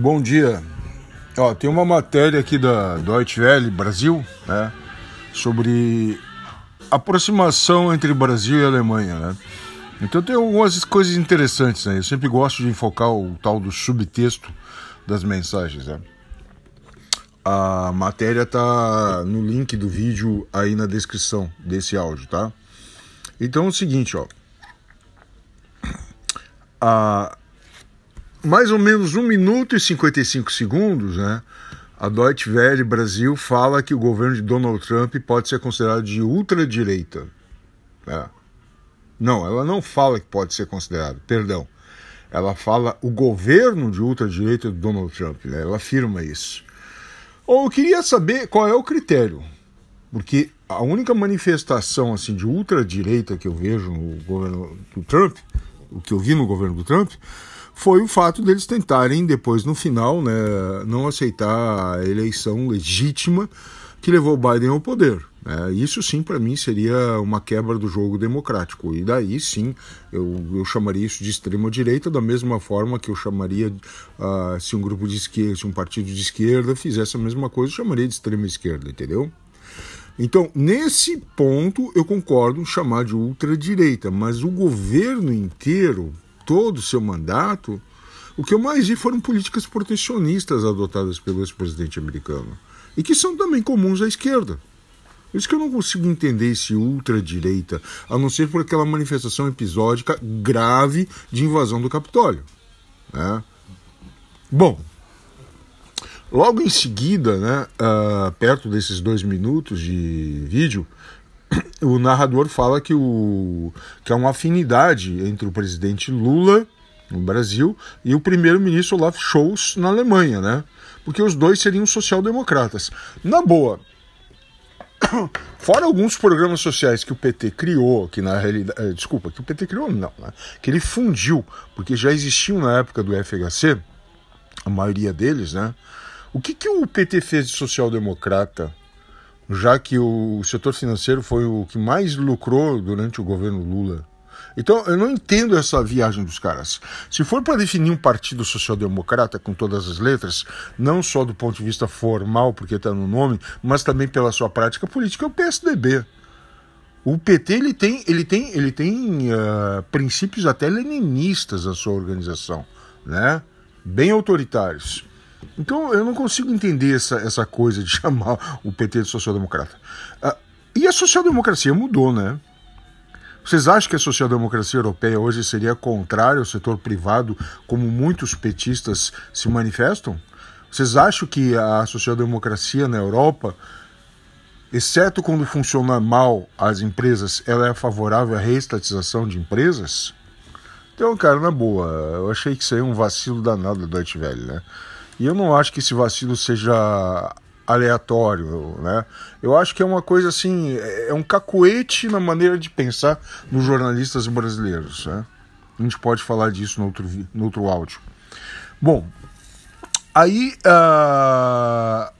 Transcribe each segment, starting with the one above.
Bom dia. Ó, tem uma matéria aqui da Deutsche Welle Brasil, né, sobre aproximação entre Brasil e Alemanha, né? Então tem algumas coisas interessantes, né? Eu sempre gosto de enfocar o tal do subtexto das mensagens, né? A matéria tá no link do vídeo aí na descrição desse áudio, tá? Então é o seguinte, ó. A, mais ou menos 1 minuto e 55 segundos, né? A Deutsche Welle Brasil fala que o governo de Donald Trump pode ser considerado de ultradireita. É. Não, ela não fala que pode ser considerado, perdão. Ela fala o governo de ultradireita do Donald Trump, né? ela afirma isso. Ou eu queria saber qual é o critério, porque a única manifestação assim de ultradireita que eu vejo no governo do Trump, o que eu vi no governo do Trump, foi o fato deles tentarem depois no final, né, não aceitar a eleição legítima que levou Biden ao poder. Né? Isso sim, para mim, seria uma quebra do jogo democrático. E daí sim, eu, eu chamaria isso de extrema-direita, da mesma forma que eu chamaria, uh, se um grupo de esquerda, se um partido de esquerda fizesse a mesma coisa, eu chamaria de extrema-esquerda, entendeu? Então, nesse ponto, eu concordo em chamar de ultradireita, mas o governo inteiro, todo o seu mandato, o que eu mais vi foram políticas protecionistas adotadas pelo ex-presidente americano e que são também comuns à esquerda. Por isso que eu não consigo entender esse ultradireita, a não ser por aquela manifestação episódica grave de invasão do Capitólio. Né? Bom, logo em seguida, né, uh, perto desses dois minutos de vídeo, o narrador fala que, o, que há uma afinidade entre o presidente Lula no Brasil e o primeiro-ministro Olaf Scholz na Alemanha, né? Porque os dois seriam social-democratas. Na boa, fora alguns programas sociais que o PT criou, que na realidade, eh, desculpa, que o PT criou não, né? que ele fundiu, porque já existiam na época do FHC, a maioria deles, né? O que, que o PT fez de social-democrata já que o setor financeiro foi o que mais lucrou durante o governo Lula. Então, eu não entendo essa viagem dos caras. Se for para definir um partido social-democrata com todas as letras, não só do ponto de vista formal, porque está no nome, mas também pela sua prática política, é o PSDB. O PT ele tem, ele tem, ele tem uh, princípios até leninistas na sua organização, né? bem autoritários. Então eu não consigo entender essa, essa coisa de chamar o PT de social-democrata. Ah, e a social-democracia mudou, né? Vocês acham que a social-democracia europeia hoje seria contrária ao setor privado, como muitos petistas se manifestam? Vocês acham que a social-democracia na Europa, exceto quando funciona mal as empresas, ela é favorável à reestatização de empresas? Então, cara, na boa, eu achei que isso aí é um vacilo danado da Deutsche Welle, né? E eu não acho que esse vacilo seja aleatório, né? Eu acho que é uma coisa assim, é um cacoete na maneira de pensar nos jornalistas brasileiros, né? A gente pode falar disso no outro, no outro áudio. Bom, aí uh,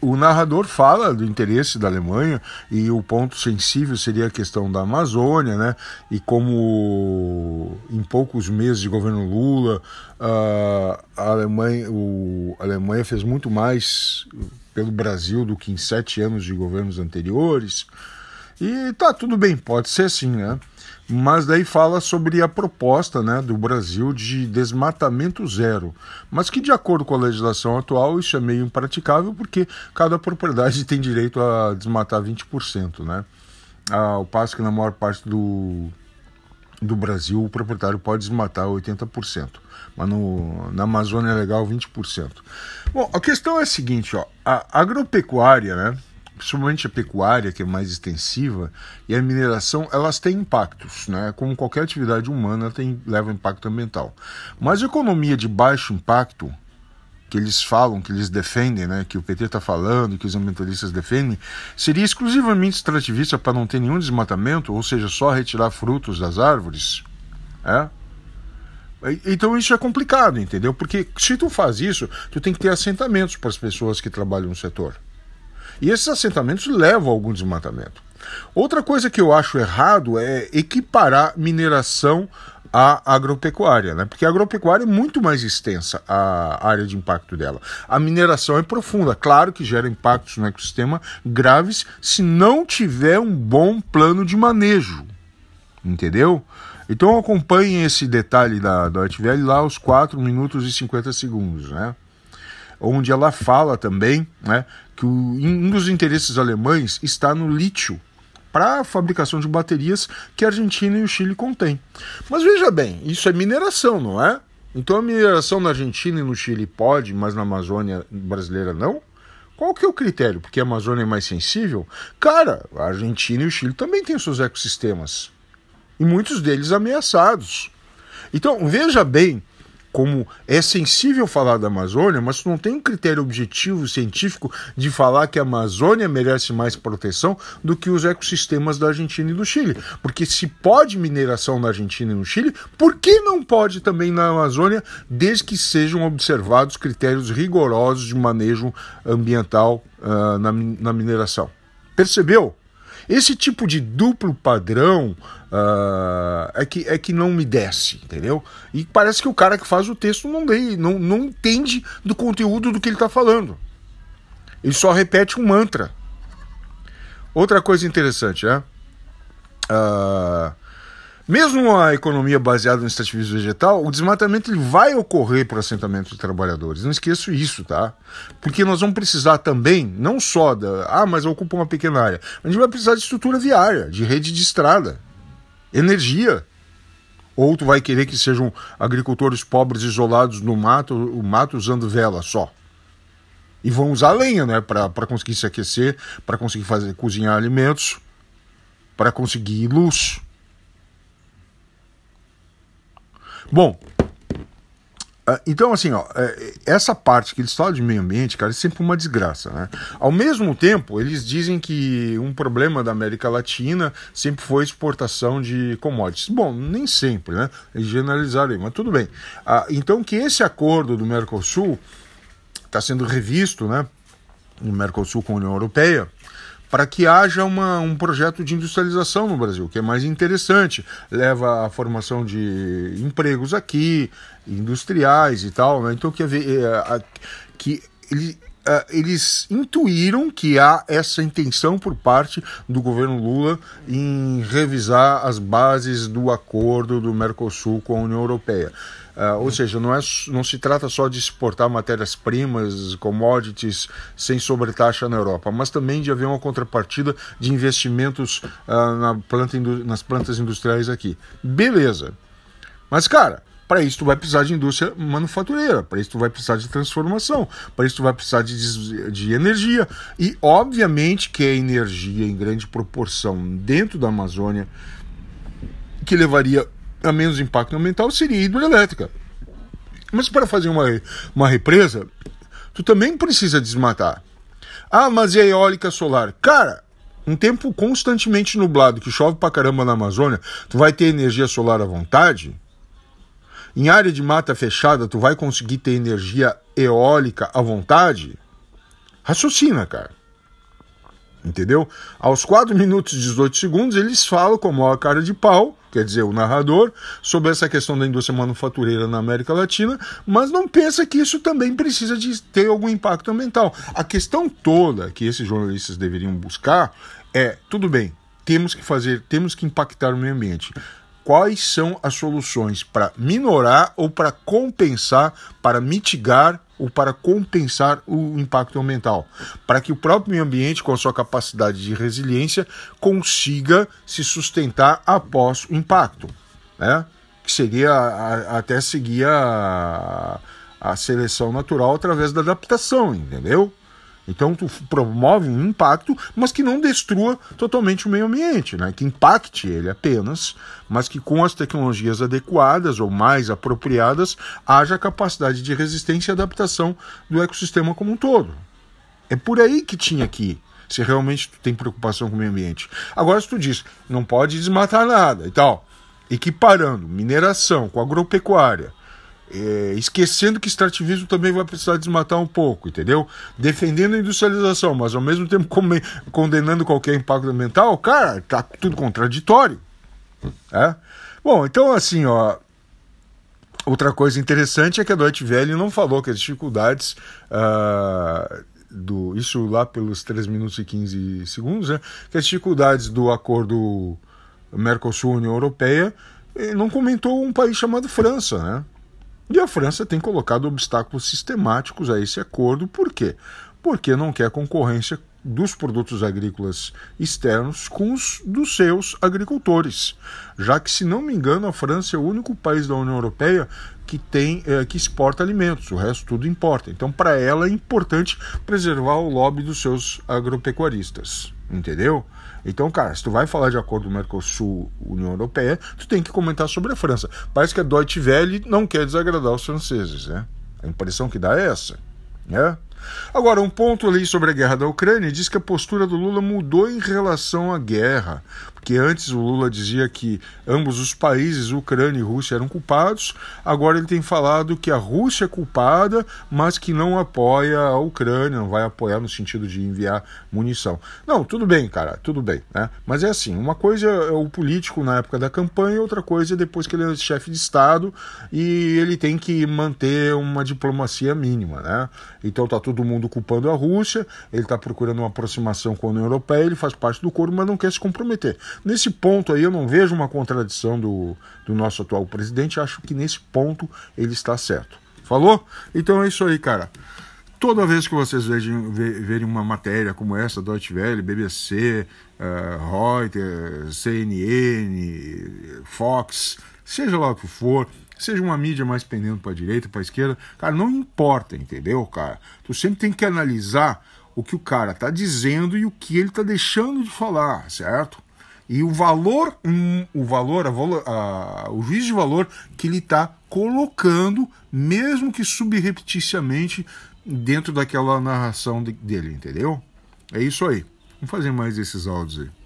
o narrador fala do interesse da Alemanha e o ponto sensível seria a questão da Amazônia, né? E como em poucos meses de governo Lula, a Alemanha, o, a Alemanha fez muito mais pelo Brasil do que em sete anos de governos anteriores. E tá tudo bem, pode ser assim, né? mas daí fala sobre a proposta né, do Brasil de desmatamento zero, mas que de acordo com a legislação atual isso é meio impraticável porque cada propriedade tem direito a desmatar 20%, né? Ao passo que na maior parte do, do Brasil o proprietário pode desmatar 80%, mas no, na Amazônia é legal 20%. Bom, a questão é a seguinte, ó, a agropecuária, né? Principalmente a pecuária, que é mais extensiva, e a mineração, elas têm impactos, né? Como qualquer atividade humana tem, leva impacto ambiental. Mas a economia de baixo impacto, que eles falam, que eles defendem, né, que o PT está falando, que os ambientalistas defendem, seria exclusivamente extrativista para não ter nenhum desmatamento, ou seja, só retirar frutos das árvores. É? Então isso é complicado, entendeu? Porque se tu faz isso, tu tem que ter assentamentos para as pessoas que trabalham no setor. E esses assentamentos levam a algum desmatamento. Outra coisa que eu acho errado é equiparar mineração a agropecuária, né? Porque a agropecuária é muito mais extensa a área de impacto dela. A mineração é profunda, claro que gera impactos no ecossistema graves se não tiver um bom plano de manejo, entendeu? Então acompanhe esse detalhe da Deutsche Welle lá aos 4 minutos e 50 segundos, né? Onde ela fala também, né, que o, um dos interesses alemães está no lítio para a fabricação de baterias que a Argentina e o Chile contêm. Mas veja bem, isso é mineração, não é? Então a mineração na Argentina e no Chile pode, mas na Amazônia brasileira não? Qual que é o critério? Porque a Amazônia é mais sensível? Cara, a Argentina e o Chile também têm seus ecossistemas. E muitos deles ameaçados. Então, veja bem como é sensível falar da Amazônia, mas não tem um critério objetivo científico de falar que a Amazônia merece mais proteção do que os ecossistemas da Argentina e do Chile. Porque se pode mineração na Argentina e no Chile, por que não pode também na Amazônia, desde que sejam observados critérios rigorosos de manejo ambiental uh, na, na mineração? Percebeu? Esse tipo de duplo padrão uh, é, que, é que não me desce, entendeu? E parece que o cara que faz o texto não, lê, não, não entende do conteúdo do que ele está falando. Ele só repete um mantra. Outra coisa interessante, né? Uh, mesmo a economia baseada no extrativismo vegetal, o desmatamento ele vai ocorrer para o assentamento de trabalhadores. Não esqueço isso, tá? Porque nós vamos precisar também, não só da. Ah, mas ocupa uma pequena área. A gente vai precisar de estrutura viária, de rede de estrada, energia. Ou tu vai querer que sejam agricultores pobres isolados no mato, o mato usando vela só. E vão usar lenha, né? Para conseguir se aquecer, para conseguir fazer cozinhar alimentos, para conseguir luz. Bom, ah, então, assim, ó, é, essa parte que eles falam de meio ambiente, cara, é sempre uma desgraça, né? Ao mesmo tempo, eles dizem que um problema da América Latina sempre foi exportação de commodities. Bom, nem sempre, né? Eles generalizaram aí, mas tudo bem. Ah, então, que esse acordo do Mercosul está sendo revisto, né? O Mercosul com a União Europeia, para que haja uma, um projeto de industrialização no Brasil, que é mais interessante, leva à formação de empregos aqui, industriais e tal. Né? Então, que, é, que ele, Uh, eles intuíram que há essa intenção por parte do governo Lula em revisar as bases do acordo do Mercosul com a União Europeia. Uh, ou seja, não, é, não se trata só de exportar matérias-primas, commodities sem sobretaxa na Europa, mas também de haver uma contrapartida de investimentos uh, na planta, nas plantas industriais aqui. Beleza. Mas, cara, para isso tu vai precisar de indústria manufatureira, para isso tu vai precisar de transformação, para isso tu vai precisar de, de energia. E obviamente que a energia em grande proporção dentro da Amazônia que levaria a menos impacto ambiental seria hidroelétrica. Mas para fazer uma, uma represa, tu também precisa desmatar. Ah, mas e a eólica solar? Cara, um tempo constantemente nublado, que chove pra caramba na Amazônia, tu vai ter energia solar à vontade? Em área de mata fechada, tu vai conseguir ter energia eólica à vontade? Raciocina, cara. Entendeu? Aos 4 minutos e 18 segundos, eles falam com a maior cara de pau quer dizer, o narrador, sobre essa questão da indústria manufatureira na América Latina, mas não pensa que isso também precisa de ter algum impacto ambiental. A questão toda que esses jornalistas deveriam buscar é, tudo bem, temos que fazer, temos que impactar o meio ambiente quais são as soluções para minorar ou para compensar, para mitigar ou para compensar o impacto ambiental, para que o próprio meio ambiente, com a sua capacidade de resiliência, consiga se sustentar após o impacto, né? que seria a, até seguir a, a seleção natural através da adaptação, entendeu? Então tu promove um impacto, mas que não destrua totalmente o meio ambiente, né? que impacte ele apenas, mas que com as tecnologias adequadas ou mais apropriadas haja capacidade de resistência e adaptação do ecossistema como um todo. É por aí que tinha que ir, se realmente tu tem preocupação com o meio ambiente. Agora, se tu diz, não pode desmatar nada e tal, equiparando mineração com agropecuária, é, esquecendo que extrativismo também vai precisar desmatar um pouco, entendeu? Defendendo a industrialização, mas ao mesmo tempo condenando qualquer impacto ambiental, cara, tá tudo contraditório. É? Bom, então assim, ó, Outra coisa interessante é que a Deutsche Welle não falou que as dificuldades uh, do isso lá pelos 3 minutos e 15 segundos, né, que as dificuldades do acordo Mercosul-União Europeia não comentou um país chamado França, né? E a França tem colocado obstáculos sistemáticos a esse acordo, por quê? Porque não quer concorrência dos produtos agrícolas externos com os dos seus agricultores, já que, se não me engano, a França é o único país da União Europeia que tem é, que exporta alimentos, o resto tudo importa. Então, para ela é importante preservar o lobby dos seus agropecuaristas, entendeu? Então, cara, se tu vai falar de acordo do Mercosul União Europeia, tu tem que comentar sobre a França. Parece que a Deutsche Welle não quer desagradar os franceses, né? A impressão que dá é essa, né? Agora, um ponto ali sobre a guerra da Ucrânia diz que a postura do Lula mudou em relação à guerra, porque antes o Lula dizia que ambos os países, Ucrânia e Rússia, eram culpados. Agora ele tem falado que a Rússia é culpada, mas que não apoia a Ucrânia, não vai apoiar no sentido de enviar munição. Não, tudo bem, cara, tudo bem, né? Mas é assim, uma coisa é o político na época da campanha, outra coisa é depois que ele é chefe de Estado e ele tem que manter uma diplomacia mínima, né? Então tá todo mundo culpando a Rússia, ele está procurando uma aproximação com a União Europeia, ele faz parte do coro, mas não quer se comprometer. Nesse ponto aí eu não vejo uma contradição do, do nosso atual presidente, acho que nesse ponto ele está certo. Falou? Então é isso aí, cara. Toda vez que vocês vejam, verem uma matéria como essa, Deutsche Welle, BBC, uh, eh, Reuters, CNN, Fox, seja lá o que for, seja uma mídia mais pendendo para a direita, para a esquerda, cara, não importa, entendeu, cara? Tu sempre tem que analisar o que o cara está dizendo e o que ele está deixando de falar, certo? e o valor, um, o valor, a, a, o juízo de valor que ele está colocando, mesmo que subrepticiamente, dentro daquela narração de, dele, entendeu? É isso aí. Vamos fazer mais esses áudios aí.